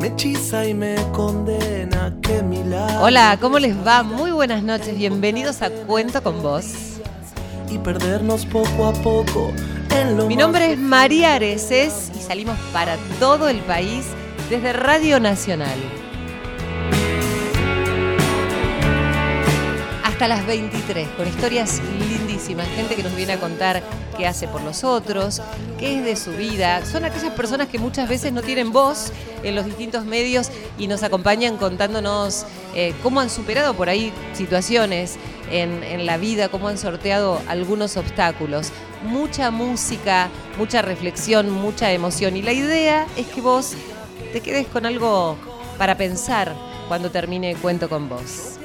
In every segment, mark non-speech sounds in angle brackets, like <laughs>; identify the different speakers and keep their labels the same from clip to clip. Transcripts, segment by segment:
Speaker 1: me hechiza y me condena, qué milagro.
Speaker 2: Hola, ¿cómo les va? Muy buenas noches, bienvenidos a Cuento con Vos.
Speaker 1: Y perdernos poco a poco en lo
Speaker 2: Mi nombre es María Areces y salimos para todo el país desde Radio Nacional. Hasta las 23, con historias lindísimas, gente que nos viene a contar qué hace por los otros, qué es de su vida. Son aquellas personas que muchas veces no tienen voz en los distintos medios y nos acompañan contándonos eh, cómo han superado por ahí situaciones en, la vida, cómo han sorteado algunos obstáculos. Mucha música, mucha reflexión, mucha emoción. Y la idea es que vos te quedes con algo para pensar cuando termine Cuento con vos.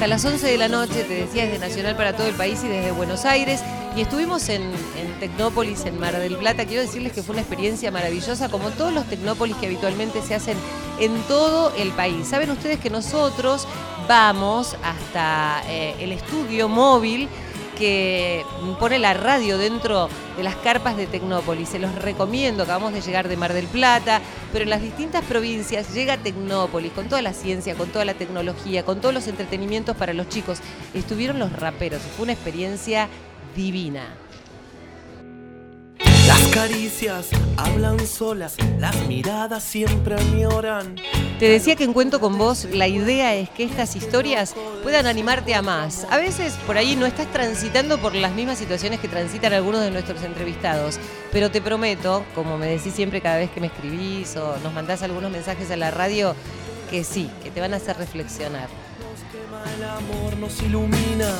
Speaker 2: Hasta las 11 de la noche, te decía, desde Nacional para todo el país y desde Buenos Aires. Y estuvimos en, en Tecnópolis, en Mar del Plata. Quiero decirles que fue una experiencia maravillosa, como todos los Tecnópolis que habitualmente se hacen en todo el país. Saben ustedes que nosotros vamos hasta eh, el estudio móvil que pone la radio dentro de las carpas de Tecnópolis. Se los recomiendo, acabamos de llegar de Mar del Plata, pero en las distintas provincias llega Tecnópolis con toda la ciencia, con toda la tecnología, con todos los entretenimientos para los chicos. Estuvieron los raperos, fue una experiencia divina.
Speaker 1: Las caricias hablan solas, las miradas siempre me oran.
Speaker 2: Te decía que en Cuento con vos la idea es que estas historias puedan animarte a más. A veces por ahí no estás transitando por las mismas situaciones que transitan algunos de nuestros entrevistados, pero te prometo, como me decís siempre cada vez que me escribís o nos mandás algunos mensajes a la radio, que sí, que te van a hacer reflexionar.
Speaker 1: El amor, nos ilumina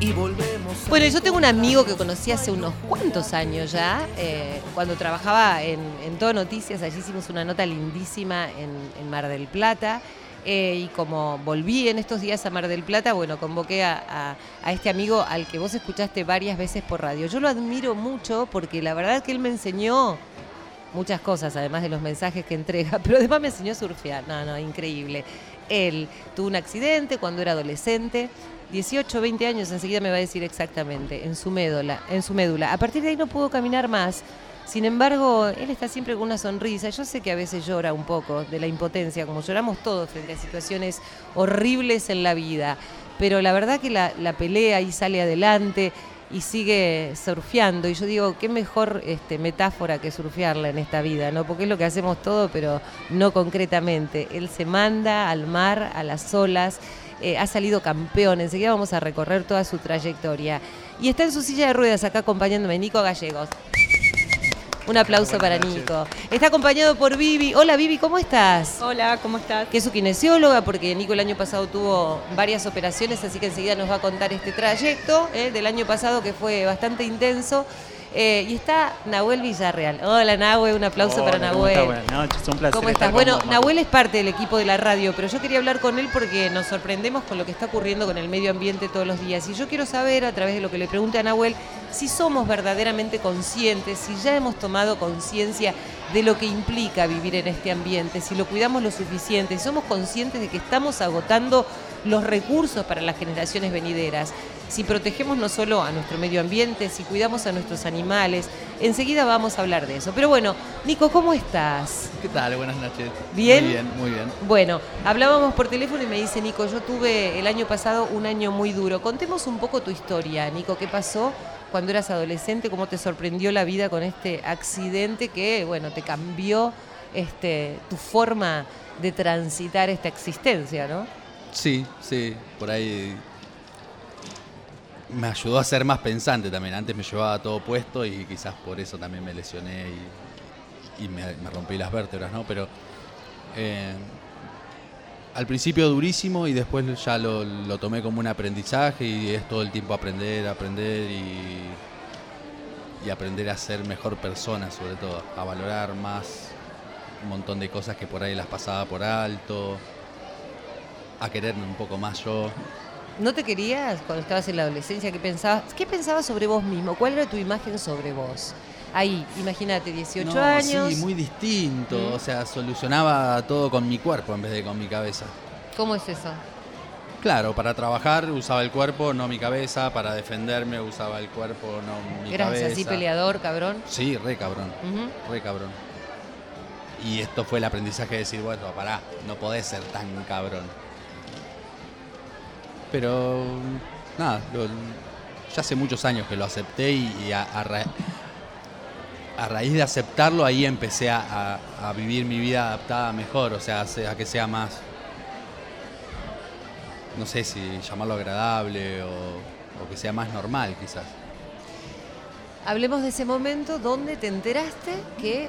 Speaker 1: y volvemos.
Speaker 2: Bueno, yo tengo un amigo que conocí hace unos cuantos años ya, eh, cuando trabajaba en, en Todo Noticias, allí hicimos una nota lindísima en, en Mar del Plata. eh, y como volví en estos días a Mar del Plata, bueno, convoqué a, a- a este amigo al que vos escuchaste varias veces por radio. Yo lo admiro mucho porque la verdad que él me enseñó muchas cosas, además de los mensajes que entrega, <laughs> pero además me enseñó a surfear. No, no, increíble. Él tuvo un accidente cuando era adolescente, 18, 20 años, enseguida me va a decir exactamente, en su médula, en su médula. A partir de ahí no pudo caminar más. Sin embargo, él está siempre con una sonrisa. Yo sé que a veces llora un poco de la impotencia, como lloramos todos frente a situaciones horribles en la vida. Pero la verdad que la, la pelea y sale adelante y sigue surfeando. Y yo digo, qué mejor este, metáfora que surfearla en esta vida, ¿no? Porque es lo que hacemos todo, pero no concretamente. Él se manda al mar, a las olas, eh, ha salido campeón. Enseguida vamos a recorrer toda su trayectoria. Y está en su silla de ruedas acá acompañándome Nico Gallegos. Un aplauso para Nico. Está acompañado por Vivi. Hola Vivi, ¿cómo estás?
Speaker 3: Hola, ¿cómo estás?
Speaker 2: que es su kinesióloga, porque Nico el año pasado tuvo varias operaciones, así que enseguida nos va a contar este trayecto eh, del año pasado que fue bastante intenso. Eh, y está Nahuel Villarreal. Hola Nahuel, un aplauso para
Speaker 4: Hola, ¿cómo
Speaker 2: Nahuel.
Speaker 4: Buenas noches, un placer.
Speaker 2: ¿Cómo estás? Bueno. Nahuel es parte del equipo de la radio, pero yo quería hablar con él porque nos sorprendemos con lo que está ocurriendo con el medio ambiente todos los días. Y yo quiero saber, a través de lo que le pregunte a Nahuel, si somos verdaderamente conscientes, si ya hemos tomado conciencia de lo que implica vivir en este ambiente, si lo cuidamos lo suficiente, si somos conscientes de que estamos agotando los recursos para las generaciones venideras, si protegemos no solo a nuestro medio ambiente, si cuidamos a nuestros animales. Enseguida vamos a hablar de eso. Pero bueno, Nico, ¿cómo estás?
Speaker 4: ¿Qué tal? Buenas noches.
Speaker 2: ¿Bien?
Speaker 4: Muy bien, muy bien.
Speaker 2: Bueno, hablábamos por teléfono y me dice Nico, yo tuve el año pasado un año muy duro. Contemos un poco tu historia, Nico, ¿qué pasó cuando eras adolescente? ¿Cómo te sorprendió la vida con este accidente que, bueno, te cambió este, tu forma de transitar esta existencia, ¿no?
Speaker 4: Sí, sí, por ahí me ayudó a ser más pensante también. Antes me llevaba todo puesto y quizás por eso también me lesioné y, me rompí las vértebras, ¿no? Pero eh, al principio durísimo y después ya lo, lo tomé como un aprendizaje y es todo el tiempo aprender, aprender y, y aprender a ser mejor persona sobre todo, a valorar más un montón de cosas que por ahí las pasaba por alto, a quererme un poco más yo.
Speaker 2: ¿No te querías cuando estabas en la adolescencia? ¿Qué pensabas, ¿Qué pensabas sobre vos mismo? ¿Cuál era tu imagen sobre vos? Ahí, imagínate, 18
Speaker 4: No,
Speaker 2: años.
Speaker 4: Sí, muy distinto.
Speaker 2: Mm.
Speaker 4: O sea, solucionaba todo con mi cuerpo en vez de con mi cabeza.
Speaker 2: ¿Cómo es eso?
Speaker 4: Claro, para trabajar usaba el cuerpo, no mi cabeza. Para defenderme usaba el cuerpo, no mi
Speaker 2: ¿Eras
Speaker 4: cabeza.
Speaker 2: así peleador, cabrón?
Speaker 4: Sí, re cabrón. Re cabrón. Y esto fue el aprendizaje de decir, bueno, pará, no podés ser tan cabrón. Pero nada, ya hace muchos años que lo acepté y, a, a ra- a raíz de aceptarlo ahí empecé a, vivir mi vida adaptada mejor, o sea, a que sea más, no sé si llamarlo agradable o, o que sea más normal quizás.
Speaker 2: Hablemos de ese momento donde te enteraste que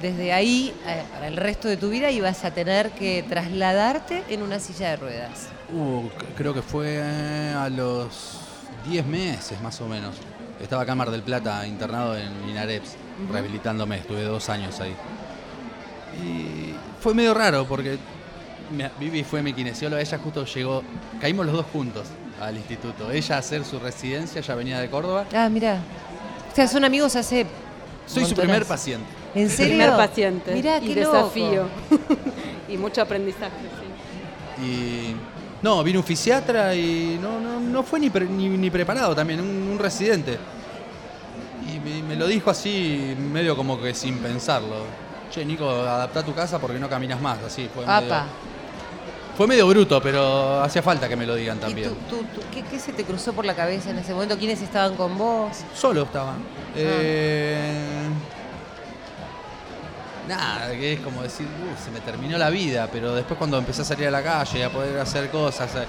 Speaker 2: desde ahí, eh, para el resto de tu vida, ibas a tener que trasladarte en una silla de ruedas.
Speaker 4: Uh, creo que fue a los 10 meses más o menos. Estaba acá en Mar del Plata internado en Inareps,
Speaker 2: Ujú.
Speaker 4: rehabilitándome, estuve dos años ahí. Y fue medio raro porque mi- Vivi fue mi kinesióloga, ella justo llegó, caímos los dos juntos al instituto. Ella a hacer su residencia, ya venía de Córdoba.
Speaker 2: Ah, mira. O sea, son amigos hace.
Speaker 4: Soy su primer paciente.
Speaker 2: ¿En serio?
Speaker 3: Primer paciente.
Speaker 2: Mirá,
Speaker 3: y
Speaker 2: qué loco.
Speaker 3: desafío. <laughs> y mucho aprendizaje, sí.
Speaker 4: Y no, vino un fisiatra y no, no, no fue ni, pre- ni, ni preparado también, un, un residente. Y me, me lo dijo así, medio como que sin pensarlo. Che, Nico, adapta tu casa porque no caminas más. Así fue medio, fue medio bruto, pero hacía falta que me lo digan
Speaker 2: ¿Y
Speaker 4: también.
Speaker 2: tú, tú- tú- qué, qué se te cruzó por la cabeza en ese momento? ¿Quiénes estaban con vos?
Speaker 4: Solo estaba.
Speaker 2: Ah.
Speaker 4: Eh, Nada, que es como decir, "Uh, se me terminó la vida, pero después cuando empecé a salir a la calle, a poder hacer cosas, eh,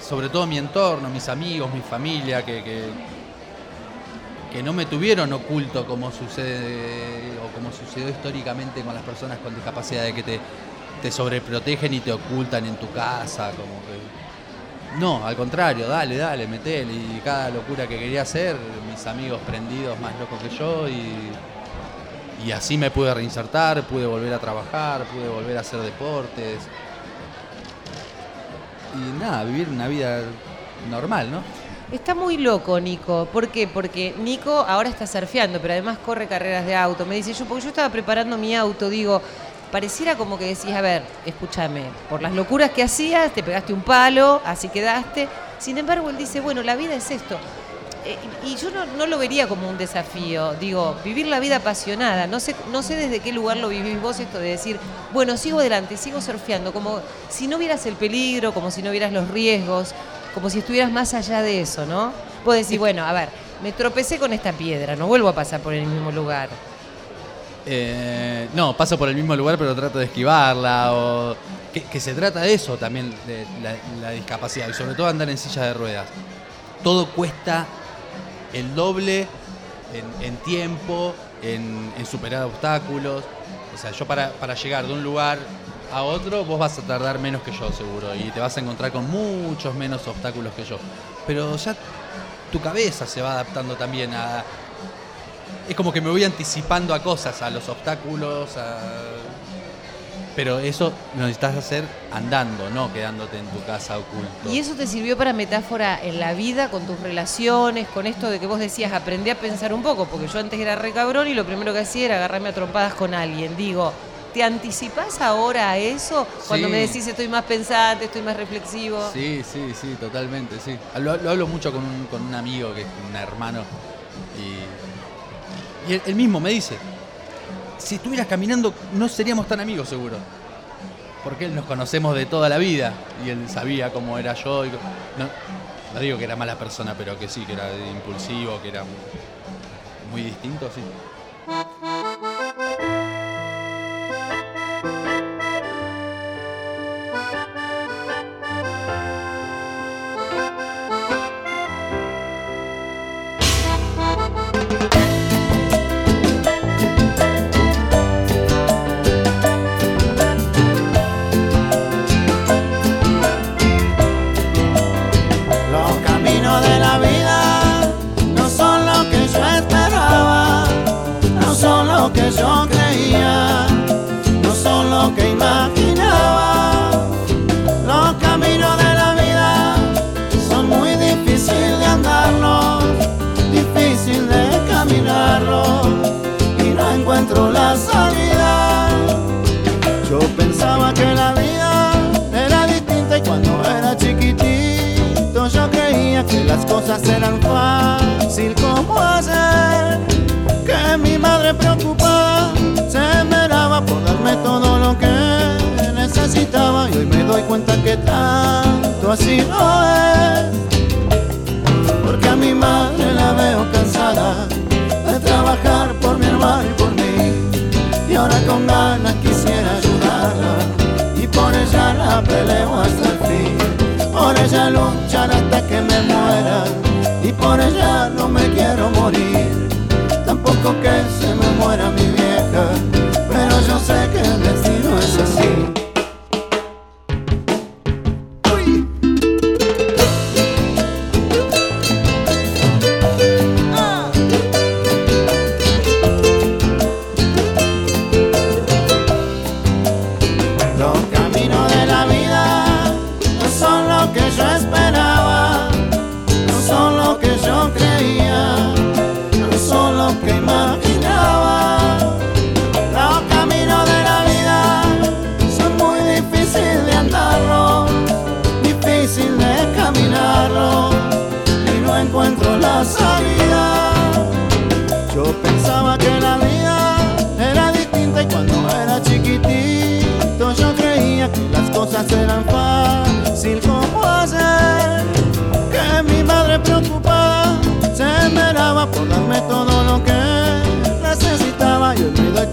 Speaker 4: sobre todo mi entorno, mis amigos, mi familia, que, que, que no me tuvieron oculto como sucede o como sucedió históricamente con las personas con discapacidad, de que te, te sobreprotegen y te ocultan en tu casa, como que... No, al contrario, dale, dale, metele. Y cada locura que quería hacer, mis amigos prendidos más locos que yo y, y así me pude reinsertar, pude volver a trabajar, pude volver a hacer deportes. Y nada, vivir una vida normal, ¿no?
Speaker 2: Está muy loco, Nico. ¿Por qué? Porque Nico ahora está surfeando, pero además corre carreras de auto. Me dice yo, porque yo estaba preparando mi auto, digo, pareciera como que decís, a ver, escúchame, por las locuras que hacías, te pegaste un palo, así quedaste. Sin embargo, él dice, bueno, la vida es esto. Eh, y yo no, no lo vería como un desafío, digo, vivir la vida apasionada. No sé, no sé desde qué lugar lo vivís vos esto de decir, bueno, sigo adelante, sigo surfeando, como si no vieras el peligro, como si no vieras los riesgos, como si estuvieras más allá de eso, ¿no? Vos decís, bueno, a ver, me tropecé con esta piedra, no vuelvo a pasar por el mismo lugar.
Speaker 4: Eh, no, paso por el mismo lugar, pero trato de esquivarla. O que, se trata de eso también, de la discapacidad, y sobre todo andar en silla de ruedas. Todo cuesta el doble en, tiempo, en, en superar obstáculos. O sea, yo para, para llegar de un lugar a otro, vos vas a tardar menos que yo, seguro, y te vas a encontrar con muchos menos obstáculos que yo. Pero ya tu cabeza se va adaptando también a, es como que me voy anticipando a cosas, a los obstáculos, a... pero eso lo necesitas hacer andando, no quedándote en tu casa oculto.
Speaker 2: ¿Y eso te sirvió para metáfora en la vida, con tus relaciones, con esto de que vos decías, aprendí a pensar un poco? Porque yo antes era re cabrón y lo primero que hacía era agarrarme a trompadas con alguien. Digo, ¿te anticipás ahora a eso? Cuando
Speaker 4: Sí.
Speaker 2: me decís estoy más pensante, estoy más reflexivo.
Speaker 4: Sí, sí, sí, totalmente, sí. Lo, lo hablo mucho con un, con un amigo que es un hermano y, y él, él mismo me dice, si estuvieras caminando no seríamos tan amigos seguro. Porque él nos conocemos de toda la vida y él sabía cómo era yo. no, digo que era mala persona, pero que sí, que era impulsivo, que era muy distinto, sí.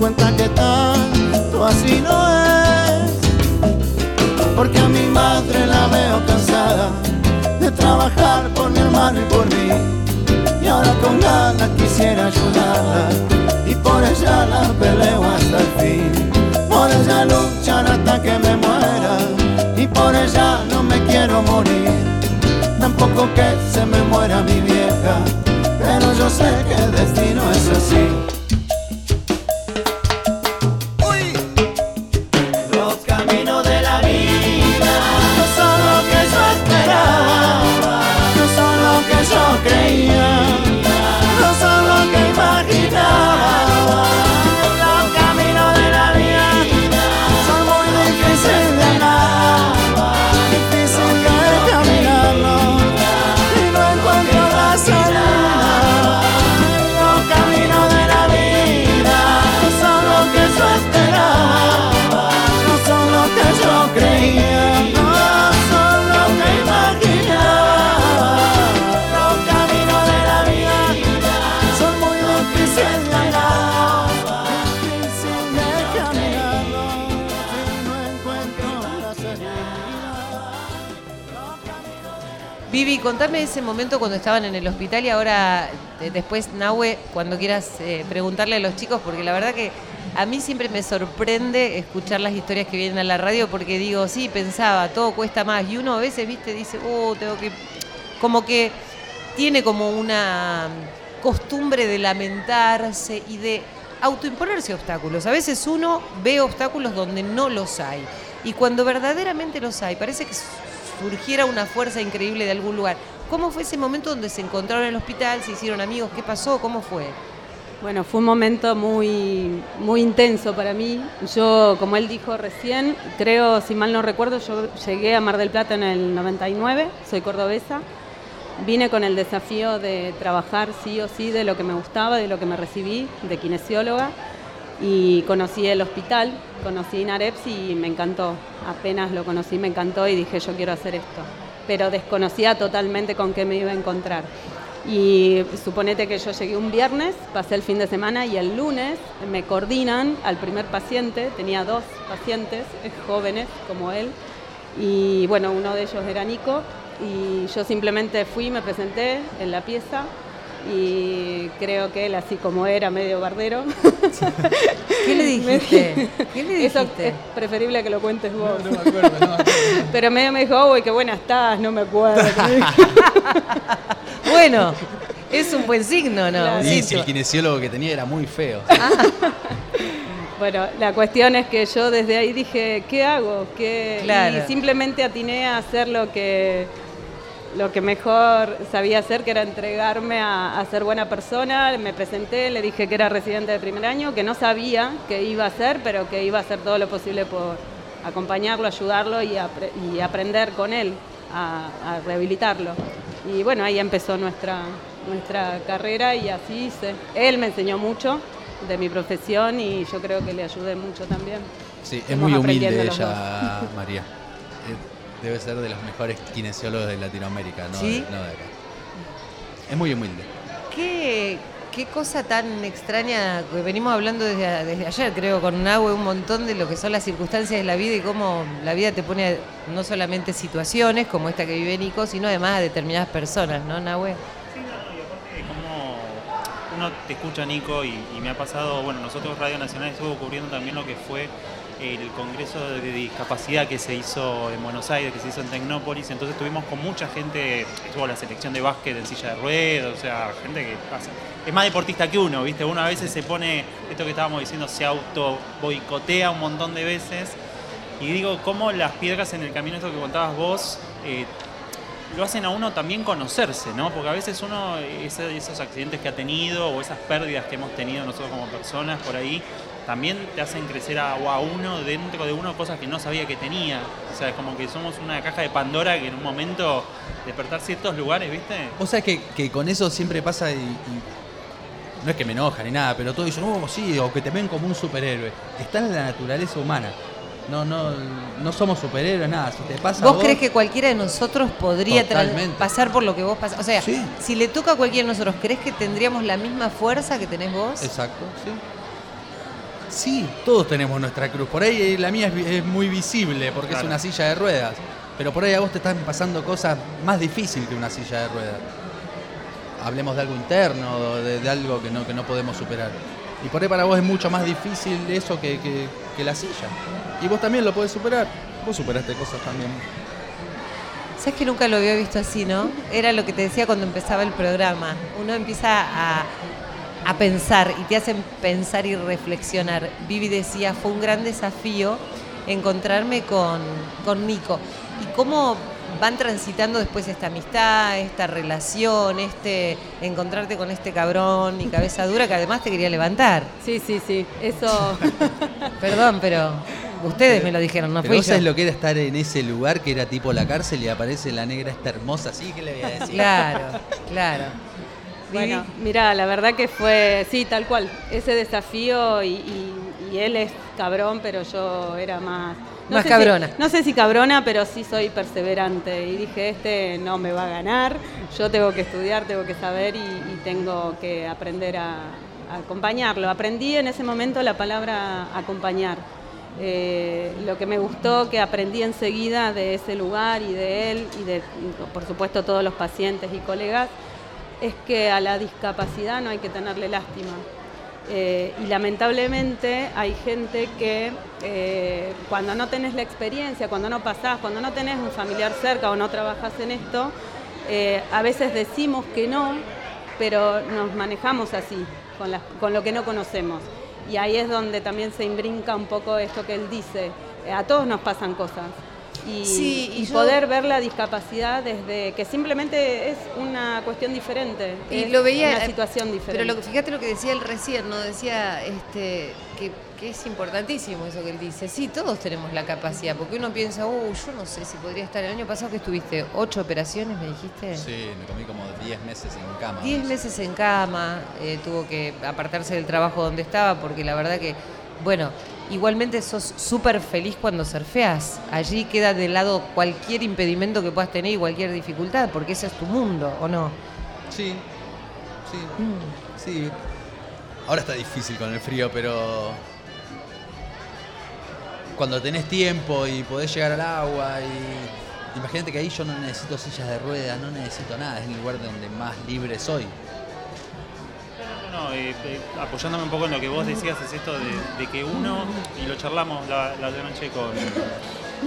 Speaker 5: Cuenta que tanto así no es. Porque a mi madre la veo cansada de trabajar por mi hermano y por mí. Y ahora con ganas quisiera ayudarla y por ella la peleo hasta el fin. Por ella luchar hasta que me muera y por ella no me quiero morir. Tampoco que se me muera mi vieja, pero yo sé que el destino es así.
Speaker 2: Contame ese momento cuando estaban en el hospital y ahora eh, después, Nahue, cuando quieras eh, preguntarle a los chicos, porque la verdad que a mí siempre me sorprende escuchar las historias que vienen a la radio porque digo, sí, pensaba, todo cuesta más. Y uno a veces, viste, dice, oh, tengo que... Como que tiene como una costumbre de lamentarse y de autoimponerse obstáculos. A veces uno ve obstáculos donde no los hay. Y cuando verdaderamente los hay, parece que surgiera una fuerza increíble de algún lugar. ¿Cómo fue ese momento donde se encontraron en el hospital, se hicieron amigos? ¿Qué pasó? ¿Cómo fue?
Speaker 3: Bueno, fue un momento muy, muy intenso para mí. Yo, como él dijo recién, creo, si mal no recuerdo, yo llegué a Mar del Plata en el 99, soy cordobesa. Vine con el desafío de trabajar sí o sí de lo que me gustaba, de lo que me recibí, de kinesióloga. Y conocí el hospital, conocí INAREPS y me encantó. Apenas lo conocí, me encantó y dije, yo quiero hacer esto. Pero desconocía totalmente con qué me iba a encontrar. Y suponete que yo llegué un viernes, pasé el fin de semana y el lunes me coordinan al primer paciente, tenía dos pacientes jóvenes como él, y bueno, uno de ellos era Nico, y yo simplemente fui, me presenté en la pieza y creo que él, así como era medio bardero, <laughs>
Speaker 2: ¿Qué le <laughs> dijiste? ¿Qué le
Speaker 3: eso
Speaker 2: dijiste?
Speaker 3: es preferible que lo cuentes vos.
Speaker 4: No me acuerdo, no me acuerdo. <laughs>
Speaker 3: Pero medio me dijo, uy, qué buena estás, no me acuerdo. <laughs>
Speaker 2: Bueno, es un buen signo, ¿no?
Speaker 3: Claro.
Speaker 4: Si
Speaker 2: signo.
Speaker 4: el kinesiólogo que tenía era muy feo.
Speaker 3: Bueno, la cuestión es que yo desde ahí dije, ¿qué hago? ¿Qué?
Speaker 2: Claro.
Speaker 3: Y simplemente atiné a hacer lo que, lo que mejor sabía hacer, que era entregarme a, a ser buena persona. Me presenté, le dije que era residente de primer año, que no sabía qué iba a hacer, pero que iba a hacer todo lo posible por acompañarlo, ayudarlo y, apre- y aprender con él a, a rehabilitarlo. Y bueno, ahí empezó nuestra, nuestra carrera y así hice. Él me enseñó mucho de mi profesión y yo creo que le ayudé mucho también.
Speaker 4: Sí, es
Speaker 3: Estamos
Speaker 4: muy humilde ella, María. <laughs> Debe ser de los mejores kinesiólogos de Latinoamérica, no,
Speaker 2: ¿Sí?
Speaker 4: de, no de acá. Es muy humilde.
Speaker 2: ¿Qué, qué cosa tan extraña, que venimos hablando desde, desde ayer, creo, con Nahue, un montón de lo que son las circunstancias de la vida y cómo la vida te pone no solamente situaciones como esta que vive Nico, sino además a determinadas personas, ¿no, Nahue?
Speaker 6: Sí, no, no, y aparte como uno te escucha Nico y, y me ha pasado, bueno, nosotros Radio Nacional estuvo cubriendo también lo que fue el Congreso de Discapacidad que se hizo en Buenos Aires, que se hizo en Tecnópolis, entonces estuvimos con mucha gente, estuvo la selección de básquet en silla de ruedas, o sea, gente que. Es más deportista que uno, ¿viste? Uno a veces se pone, esto que estábamos diciendo, se auto boicotea un montón de veces. Y digo, cómo las piedras en el camino, esto que contabas vos, eh, lo hacen a uno también conocerse, ¿no? Porque a veces uno, esos accidentes que ha tenido o esas pérdidas que hemos tenido nosotros como personas por ahí, también te hacen crecer a, o uno, dentro de uno, cosas que no sabía que tenía. O sea, es como que somos una caja de Pandora que en un momento despertar ciertos lugares, ¿viste?
Speaker 4: Vos sabés que, que con eso siempre pasa y, y no es que me enoja ni nada, pero todos dicen, oh, sí, o que te ven como un superhéroe. Está en la naturaleza humana. No, no, no somos superhéroes, nada. Si te pasa a
Speaker 2: ¿Vos crees que cualquiera de nosotros podría pasar por lo que vos pasás? O sea,
Speaker 4: Sí.
Speaker 2: si le toca a cualquiera de nosotros, ¿crees que tendríamos la misma fuerza que tenés vos?
Speaker 4: Exacto, sí. Sí, todos tenemos nuestra cruz. Por ahí eh, la mía es, muy visible porque
Speaker 6: Claro.
Speaker 4: es una silla de ruedas. Pero por ahí a vos te están pasando cosas más difíciles que una silla de ruedas. Hablemos de algo interno, de, de algo que no, que no podemos superar. Y por ahí para vos es mucho más difícil eso que, que- que la silla. Y vos también lo podés superar. Vos superaste cosas también.
Speaker 2: Sabes que nunca lo había visto así, ¿no? Era lo que te decía cuando empezaba el programa. Uno empieza a, a pensar y te hacen pensar y reflexionar. Vivi decía, fue un gran desafío encontrarme con, con Nico. Y cómo van transitando después esta amistad, esta relación, este encontrarte con este cabrón y cabeza <laughs> dura que además te quería levantar.
Speaker 3: Sí, sí, sí, eso... <laughs>
Speaker 2: Perdón, pero ustedes me lo dijeron, no
Speaker 4: Pero
Speaker 2: fui
Speaker 4: vos
Speaker 2: yo.
Speaker 4: sabés lo que era estar en ese lugar que era tipo la cárcel y aparece la negra esta hermosa así, ¿qué le voy a decir?
Speaker 2: Claro, claro.
Speaker 3: Bueno, mira, la verdad que fue, sí, tal cual, ese desafío y, y- y él es cabrón, pero yo era más...
Speaker 2: Más
Speaker 3: si-
Speaker 2: cabrona.
Speaker 3: no sé si cabrona, pero sí soy perseverante y dije, este no me va a ganar, yo tengo que estudiar, tengo que saber y, y tengo que aprender a, a acompañarlo. Aprendí en ese momento la palabra acompañar. Eh, lo que me gustó que aprendí enseguida de ese lugar y de él y de, por supuesto, todos los pacientes y colegas, es que a la discapacidad no hay que tenerle lástima. Eh, y lamentablemente hay gente que eh, cuando no tenés la experiencia, cuando no pasás, cuando no tenés un familiar cerca o no trabajás en esto, eh, a veces decimos que no, pero nos manejamos así, con, con lo que no conocemos. Y ahí es donde también se imbrinca un poco esto que él dice. A todos nos pasan cosas. Y,
Speaker 2: Sí, y
Speaker 3: y
Speaker 2: yo-
Speaker 3: poder ver la discapacidad desde que simplemente es una cuestión diferente,
Speaker 2: Y
Speaker 3: es
Speaker 2: lo veía,
Speaker 3: una
Speaker 2: eh,
Speaker 3: situación diferente.
Speaker 2: Pero lo, fíjate lo que decía él recién, ¿no? Decía este, que, que es importantísimo eso que él dice. Sí, todos tenemos la capacidad, porque uno piensa, uh, yo no sé si podría estar. El año pasado que estuviste, ocho operaciones, me dijiste.
Speaker 4: Sí, me comí como 10 meses en cama.
Speaker 2: Diez meses en cama, eh, tuvo que apartarse del trabajo donde estaba, porque la verdad que, bueno, igualmente sos súper feliz cuando surfeas. Allí queda de lado cualquier impedimento que puedas tener y cualquier dificultad, porque ese es tu mundo, ¿o no?
Speaker 4: Sí, sí,
Speaker 2: Mm.
Speaker 4: sí. Ahora está difícil con el frío, pero cuando tenés tiempo y podés llegar al agua y imagínate que ahí yo no necesito sillas de ruedas, no necesito nada, es el lugar donde más libre soy.
Speaker 6: No, eh, eh, apoyándome un poco en lo que vos decías, es esto de, que uno, y lo charlamos la, la noche con,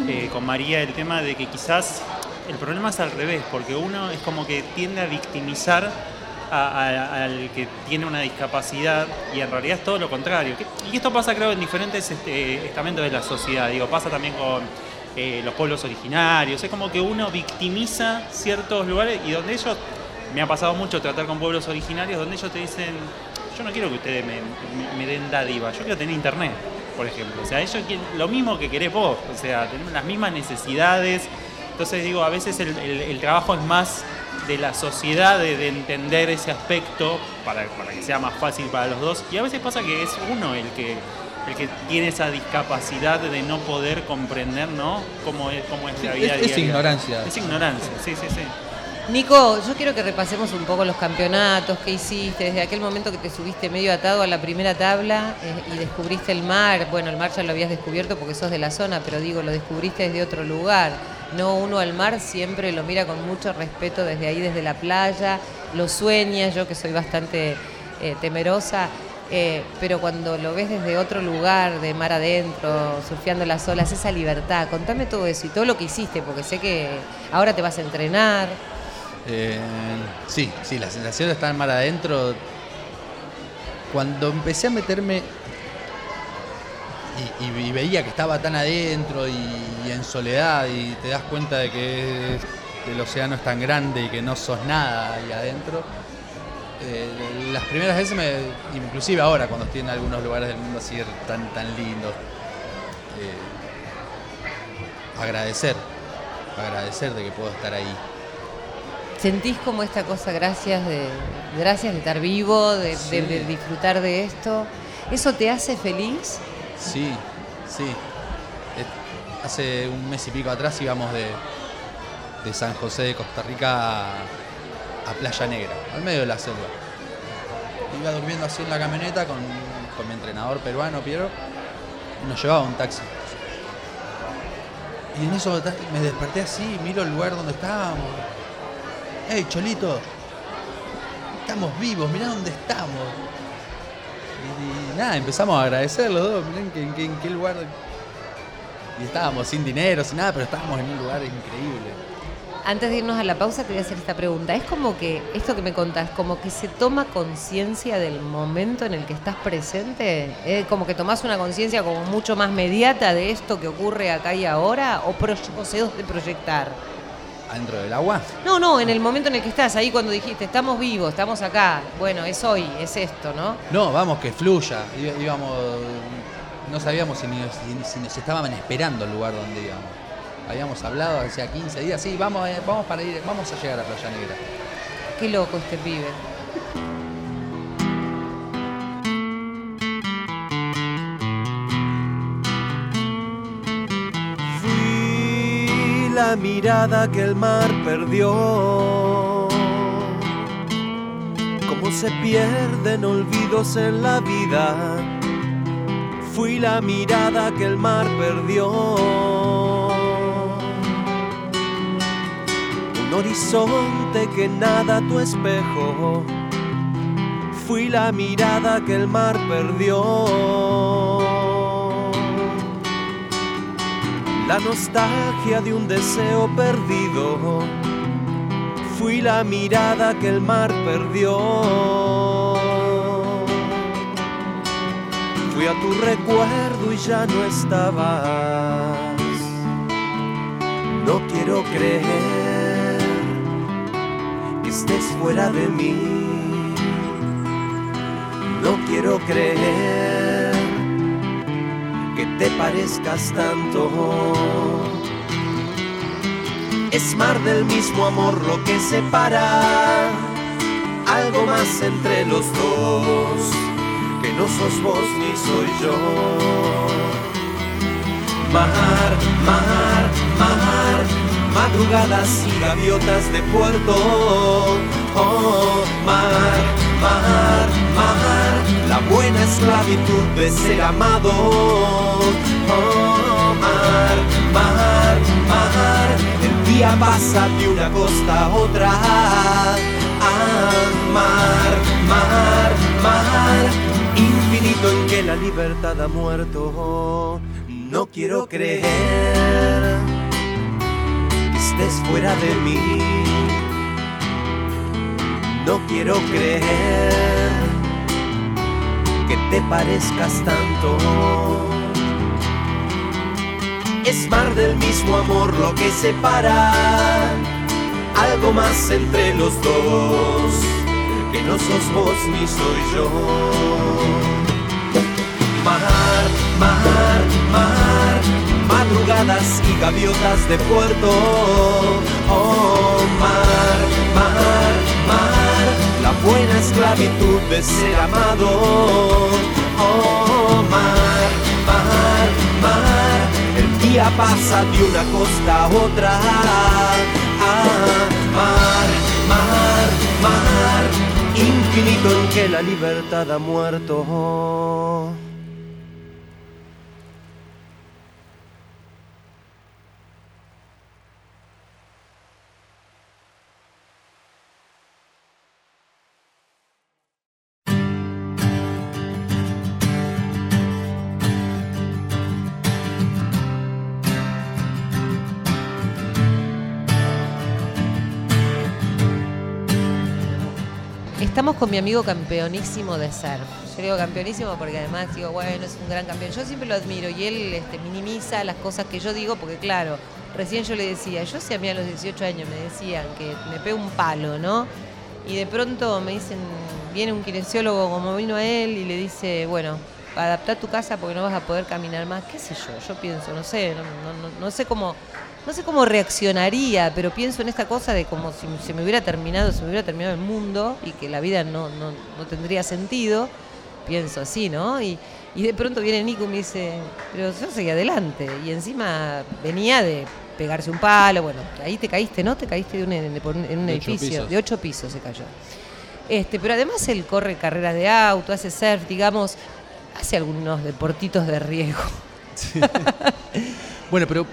Speaker 6: eh, con María, el tema de que quizás el problema es al revés, porque uno es como que tiende a victimizar al que tiene una discapacidad y en realidad es todo lo contrario. Y esto pasa creo en diferentes este, estamentos de la sociedad, digo, pasa también con eh, los pueblos originarios, es como que uno victimiza ciertos lugares y donde ellos me ha pasado mucho tratar con pueblos originarios donde ellos te dicen, yo no quiero que ustedes me, me- me den dádiva, yo quiero tener internet, por ejemplo. O sea, ellos quieren lo mismo que querés vos, o sea, tenemos las mismas necesidades. Entonces digo, a veces el, el- el trabajo es más de la sociedad de, de entender ese aspecto para, para que sea más fácil para los dos. Y a veces pasa que es uno el que, el que tiene esa discapacidad de no poder comprender ¿no? cómo, es, cómo es la vida
Speaker 4: es- es ignorancia.
Speaker 6: Es ignorancia, sí, sí, sí.
Speaker 2: Nico, yo quiero que repasemos un poco los campeonatos que hiciste, desde aquel momento que te subiste medio atado a la primera tabla eh, y descubriste el mar. Bueno, el mar ya lo habías descubierto porque sos de la zona, pero digo, lo descubriste desde otro lugar. No, uno al mar siempre lo mira con mucho respeto desde ahí, desde la playa, lo sueña, yo que soy bastante eh, temerosa. eh, pero cuando lo ves desde otro lugar, de mar adentro, surfeando las olas, esa libertad, contame todo eso y todo lo que hiciste, porque sé que ahora te vas a entrenar.
Speaker 4: Eh, sí, sí, la sensación de estar mar adentro. Cuando empecé a meterme y, veía que estaba tan adentro y, en soledad y te das cuenta de que el océano es tan grande y que no sos nada ahí adentro. eh, las primeras veces, me, inclusive ahora cuando estoy en algunos lugares del mundo así tan, tan lindos, eh, agradecer, agradecer de que puedo estar ahí.
Speaker 2: ¿Sentís como esta cosa, gracias de, gracias de estar vivo, de, de-
Speaker 4: Sí.
Speaker 2: de disfrutar de esto? ¿Eso te hace feliz?
Speaker 4: Sí, sí. Eh, Hace un mes y pico atrás íbamos de, de San José de Costa Rica a, a Playa Negra, al medio de la selva. Iba durmiendo así en la camioneta con, con mi entrenador peruano, Piero, y nos llevaba un taxi. Y en eso me desperté así, miro el lugar donde estábamos. ¡Ey, Cholito! Estamos vivos, mirá dónde estamos. Y, nada, empezamos a agradecer los dos, mirá en qué, lugar. Y estábamos sin dinero, sin nada, pero estábamos en un lugar increíble.
Speaker 2: Antes de irnos a la pausa te voy a hacer esta pregunta. Es como que, esto que me contás, como que se toma conciencia del momento en el que estás presente, ¿Es como que tomás una conciencia como mucho más mediata de esto que ocurre acá y ahora, o, pro- se de proyectar.
Speaker 4: Adentro del agua.
Speaker 2: No, no, en el momento en el que estás, ahí cuando dijiste, estamos vivos, estamos acá, bueno, es hoy, es esto, ¿no?
Speaker 4: No, vamos, que fluya. Íbamos. No sabíamos si, si- si nos estaban esperando el lugar donde íbamos. Habíamos hablado hacía 15 días, sí, vamos, eh, vamos para ir, vamos a llegar a Playa Negra.
Speaker 2: Qué loco este pibe.
Speaker 1: La mirada que el mar perdió. Como se pierden olvidos en la vida. Fui la mirada que el mar perdió. Un horizonte que nada tu espejo. Fui la mirada que el mar perdió. La nostalgia de un deseo perdido. Fui la mirada que el mar perdió. Fui a tu recuerdo y ya no estabas. No quiero creer que estés fuera de mí. No quiero creer te parezcas tanto. Es mar del mismo amor lo que separa, algo más entre los dos, que no sos vos ni soy yo. Mar, mar, mar, madrugadas y gaviotas de puerto. Oh, mar, mar, mar, la buena esclavitud de ser amado. Oh, mar, mar, mar, el día pasa de una costa a otra. Ah, mar, mar, mar, infinito en que la libertad ha muerto. No quiero creer que estés fuera de mí. No quiero creer que te parezcas tanto. Es mar del mismo amor lo que separa, algo más entre los dos, que no sos vos ni soy yo. Mar, mar, mar, madrugadas y gaviotas de puerto. Oh, mar, mar, mar, la buena esclavitud de ser amado. Oh, mar, mar, mar, el día pasa de una costa a otra. Ah, mar, mar, mar, infinito en que la libertad ha muerto.
Speaker 2: Con mi amigo campeonísimo de surf. Yo digo campeonísimo porque además digo, bueno, es un gran campeón. Yo siempre lo admiro y él este, minimiza las cosas que yo digo porque claro, recién yo le decía, yo si a mí a los 18 años me decían que me pego un palo, ¿no? Y de pronto me dicen, viene un kinesiólogo como vino a él y le dice, bueno, adaptar tu casa porque no vas a poder caminar más, qué sé yo, yo pienso, no sé, no- no- no sé cómo, no sé cómo reaccionaría, pero pienso en esta cosa de como si se me hubiera terminado, se me hubiera terminado el mundo y que la vida no, no, no tendría sentido, pienso así, ¿no? Y, y de pronto viene Nico y me dice, pero yo seguí adelante, y encima venía de pegarse un palo, bueno, ahí te caíste, ¿no? Te caíste de un, en, un- en un
Speaker 4: De ocho
Speaker 2: edificio,
Speaker 4: pisos.
Speaker 2: de ocho pisos se cayó. Este, pero además él corre carreras de auto, hace surf, digamos, hace algunos deportitos de riesgo. <laughs>
Speaker 4: Bueno, pero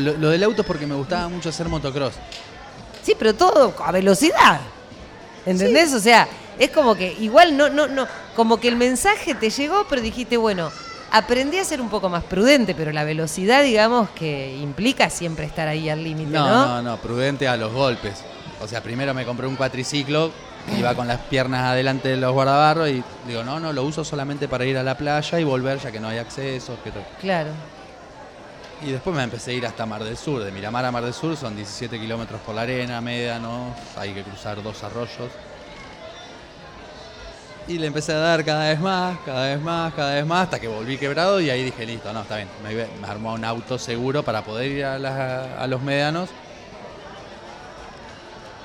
Speaker 4: lo, lo del auto es porque me gustaba mucho hacer motocross.
Speaker 2: Sí, pero todo a velocidad. ¿Entendés? O sea, es como que igual no, no, no, como que el mensaje te llegó, pero dijiste, bueno, aprendí a ser un poco más prudente, pero la velocidad, digamos, que implica siempre estar ahí al límite, ¿no?
Speaker 4: No, no, no, prudente a los golpes. O sea, primero me compré un cuatriciclo, iba con las piernas adelante de los guardabarros y digo, no, no, lo uso solamente para ir a la playa y volver ya que no hay acceso. Que.
Speaker 2: Claro.
Speaker 4: Y después me empecé a ir hasta Mar del Sur. De Miramar a Mar del Sur son 17 kilómetros por la arena, médanos, hay que cruzar dos arroyos. Y le empecé a dar cada vez más, cada vez más, cada vez más, hasta que volví quebrado y ahí dije, listo, no, está bien. Me, me armó un auto seguro para poder ir a, las- a los médanos.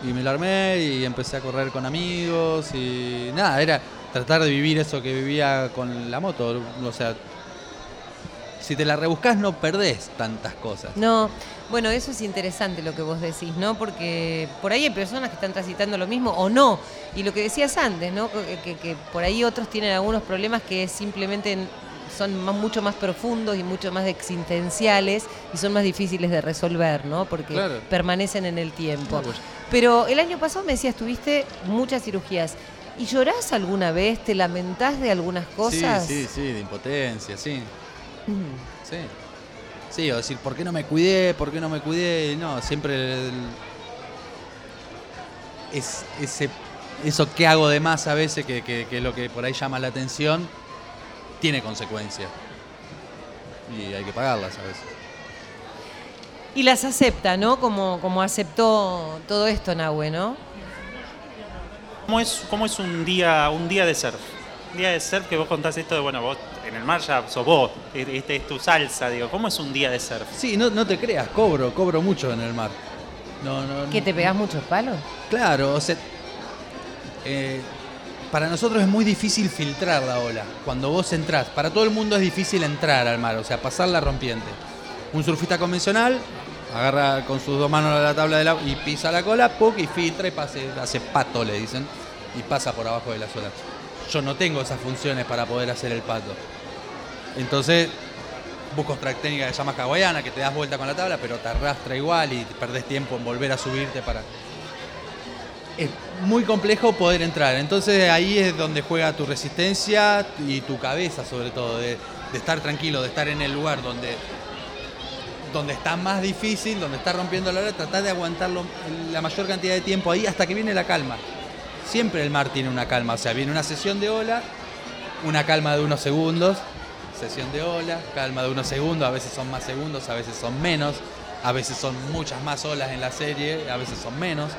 Speaker 4: Y me lo armé y empecé a correr con amigos y nada, era tratar de vivir eso que vivía con la moto. O sea, si te la rebuscás no perdés tantas cosas.
Speaker 2: No, bueno, eso es interesante lo que vos decís, ¿no? Porque por ahí hay personas que están transitando lo mismo o no. Y lo que decías antes, ¿no? Que, que- que por ahí otros tienen algunos problemas que simplemente son más- mucho más profundos y mucho más existenciales y son más difíciles de resolver, ¿no? Porque
Speaker 4: Claro.
Speaker 2: permanecen en el tiempo. Pero el año pasado me decías, tuviste muchas cirugías. ¿Y llorás alguna vez? ¿Te lamentás de algunas cosas?
Speaker 4: Sí, sí, sí, de impotencia, sí. Sí. Sí, o decir, ¿por qué no me cuidé? ¿Por qué no me cuidé? No, siempre el- es ese, eso que hago de más a veces, que, que, que es lo que por ahí llama la atención, tiene consecuencias. Y hay que pagarlas a veces.
Speaker 2: Y las acepta, ¿no? Como, como aceptó todo esto Nahue, ¿no?
Speaker 6: ¿Cómo es, cómo es un día un día de surf? Un día de surf que vos contás esto de, bueno, vos en el mar ya sos vos, este es tu salsa, digo, ¿cómo es un día de surf?
Speaker 4: Sí, no, no te creas, cobro, cobro mucho en el mar. No, no,
Speaker 2: ¿Que te pegás muchos palos?
Speaker 4: Claro, o sea, eh, para nosotros es muy difícil filtrar la ola. Cuando vos entrás, para todo el mundo es difícil entrar al mar, o sea, pasar la rompiente. Un surfista convencional agarra con sus dos manos la tabla y pisa la cola, ¡puc! y filtra y pase, hace pato, le dicen, y pasa por abajo de las olas. Yo no tengo esas funciones para poder hacer el pato. Entonces, busco otra técnica que se llama hawaiana, que te das vuelta con la tabla, pero te arrastra igual y perdés tiempo en volver a subirte para... Es muy complejo poder entrar, entonces ahí es donde juega tu resistencia y tu cabeza sobre todo, de, estar tranquilo, de estar en el lugar donde, donde está más difícil, donde está rompiendo la ola, tratar de aguantarlo la mayor cantidad de tiempo ahí hasta que viene la calma. Siempre el mar tiene una calma, o sea, viene una sesión de ola, una calma de unos segundos, sesión de olas, calma de unos segundos, a veces son más segundos, a veces son menos, a veces son muchas más olas en la serie, a veces son menos.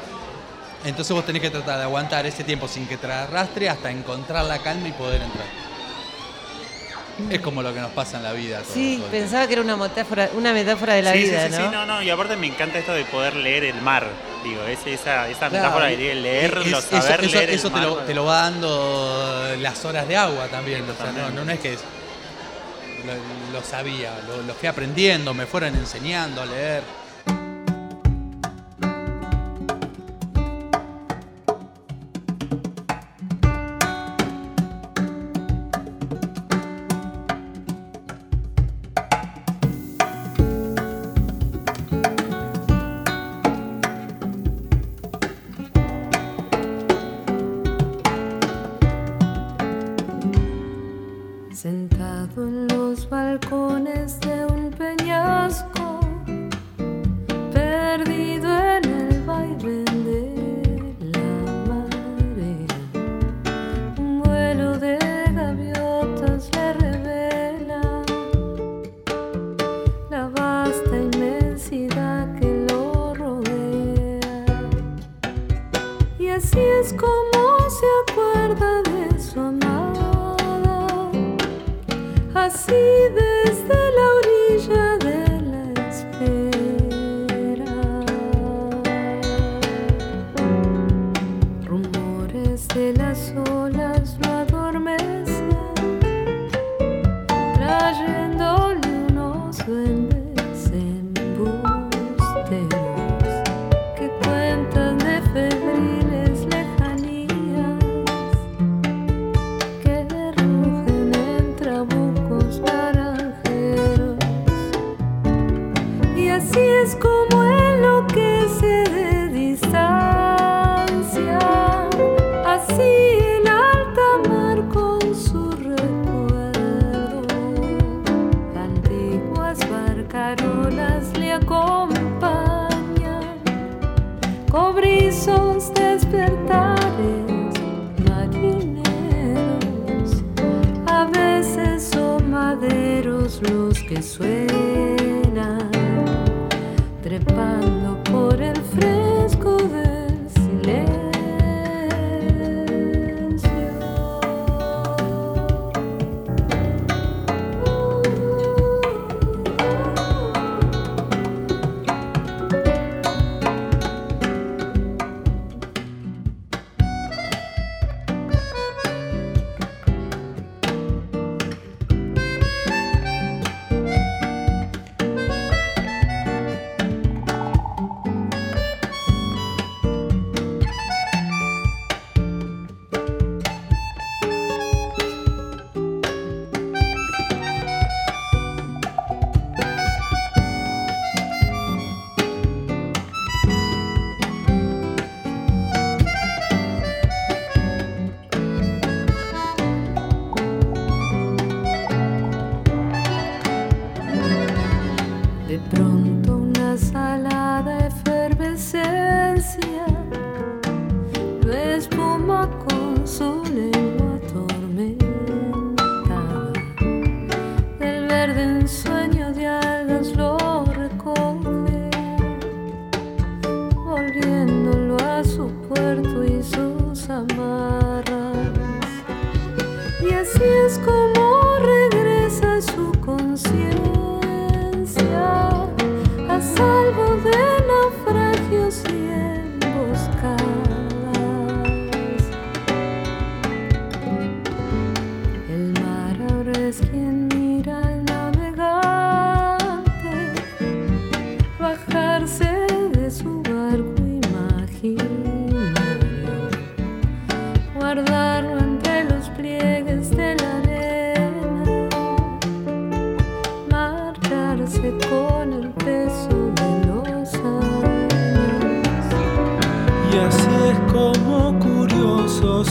Speaker 4: Entonces vos tenés que tratar de aguantar ese tiempo sin que te arrastre hasta encontrar la calma y poder entrar. Mm. Es como lo que nos pasa en la vida.
Speaker 2: Sí, pensaba que era una metáfora, una metáfora de la
Speaker 6: sí,
Speaker 2: vida,
Speaker 6: sí, sí,
Speaker 2: ¿no?
Speaker 6: Sí, no, no, y aparte me encanta esto de poder leer el mar, digo, esa, metáfora de leerlo, saber
Speaker 7: eso,
Speaker 6: leer Eso, el
Speaker 7: mar, te, lo, te, lo, va dando las horas de agua también, o sea, no, no es que es, lo, sabía, lo, lo, fui aprendiendo, me fueron enseñando a leer.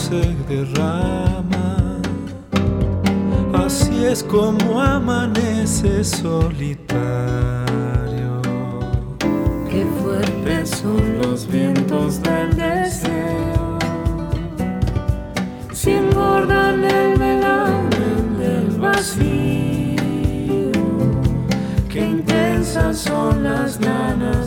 Speaker 8: se
Speaker 9: derrama. Así es como amanece solitario.
Speaker 8: Qué fuertes son los vientos del deseo. Si engordan el velamen del vacío. Qué intensas son las ganas